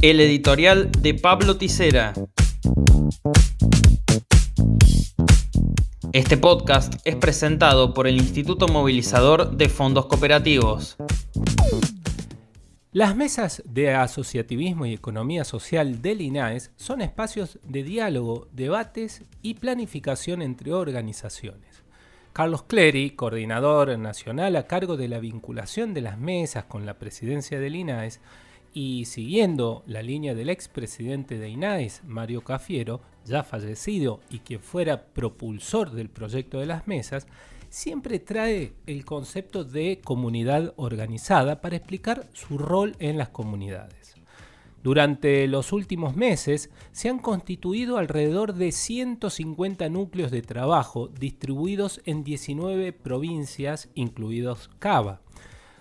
El editorial de Pablo Tisera. Este podcast es presentado por el Instituto Movilizador de Fondos Cooperativos. Las mesas de asociativismo y economía social del INAES son espacios de diálogo, debates y planificación entre organizaciones. Carlos Clery, coordinador nacional a cargo de la vinculación de las mesas con la presidencia del INAES, y siguiendo la línea del expresidente de INAES, Mario Cafiero, ya fallecido y quien fuera propulsor del proyecto de las mesas, siempre trae el concepto de comunidad organizada para explicar su rol en las comunidades. Durante los últimos meses se han constituido alrededor de 150 núcleos de trabajo distribuidos en 19 provincias, incluidos Cava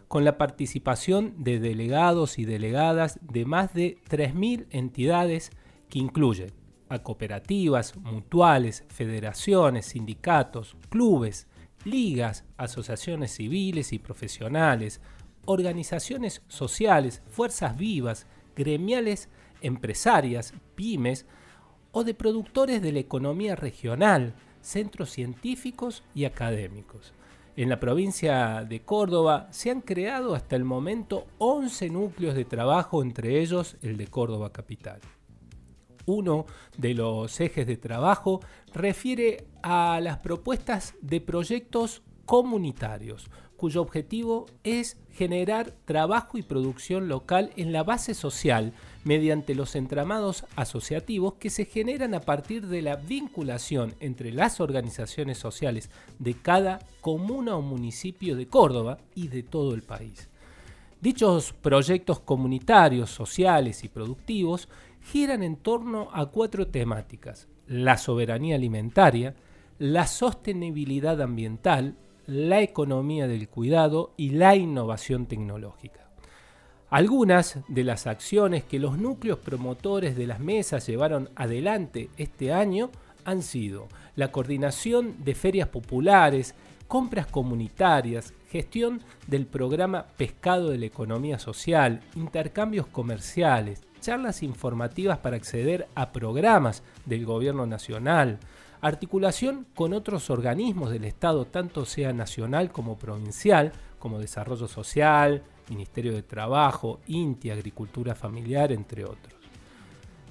con la participación de delegados y delegadas de más de 3.000 entidades que incluyen a cooperativas, mutuales, federaciones, sindicatos, clubes, ligas, asociaciones civiles y profesionales, organizaciones sociales, fuerzas vivas, gremiales, empresarias, pymes o de productores de la economía regional, centros científicos y académicos. En la provincia de Córdoba se han creado hasta el momento 11 núcleos de trabajo, entre ellos el de Córdoba Capital. Uno de los ejes de trabajo refiere a las propuestas de proyectos comunitarios, cuyo objetivo es generar trabajo y producción local en la base social mediante los entramados asociativos que se generan a partir de la vinculación entre las organizaciones sociales de cada comuna o municipio de Córdoba y de todo el país. Dichos proyectos comunitarios, sociales y productivos giran en torno a cuatro temáticas. La soberanía alimentaria, la sostenibilidad ambiental, la economía del cuidado y la innovación tecnológica. Algunas de las acciones que los núcleos promotores de las mesas llevaron adelante este año han sido la coordinación de ferias populares, compras comunitarias, gestión del programa Pescado de la Economía Social, intercambios comerciales, charlas informativas para acceder a programas del Gobierno Nacional, articulación con otros organismos del Estado, tanto sea nacional como provincial, como Desarrollo Social, Ministerio de Trabajo, INTI, Agricultura Familiar, entre otros.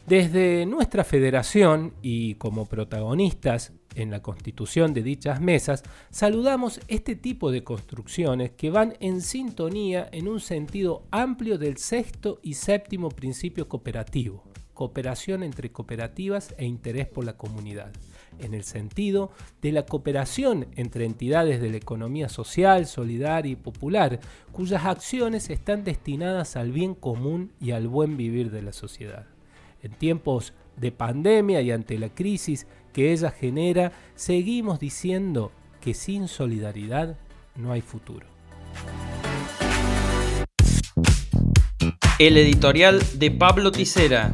Desde nuestra federación y como protagonistas en la constitución de dichas mesas, saludamos este tipo de construcciones que van en sintonía en un sentido amplio del sexto y séptimo principio cooperativo, cooperación entre cooperativas e interés por la comunidad en el sentido de la cooperación entre entidades de la economía social, solidaria y popular, cuyas acciones están destinadas al bien común y al buen vivir de la sociedad. En tiempos de pandemia y ante la crisis que ella genera, seguimos diciendo que sin solidaridad no hay futuro. El editorial de Pablo Tisera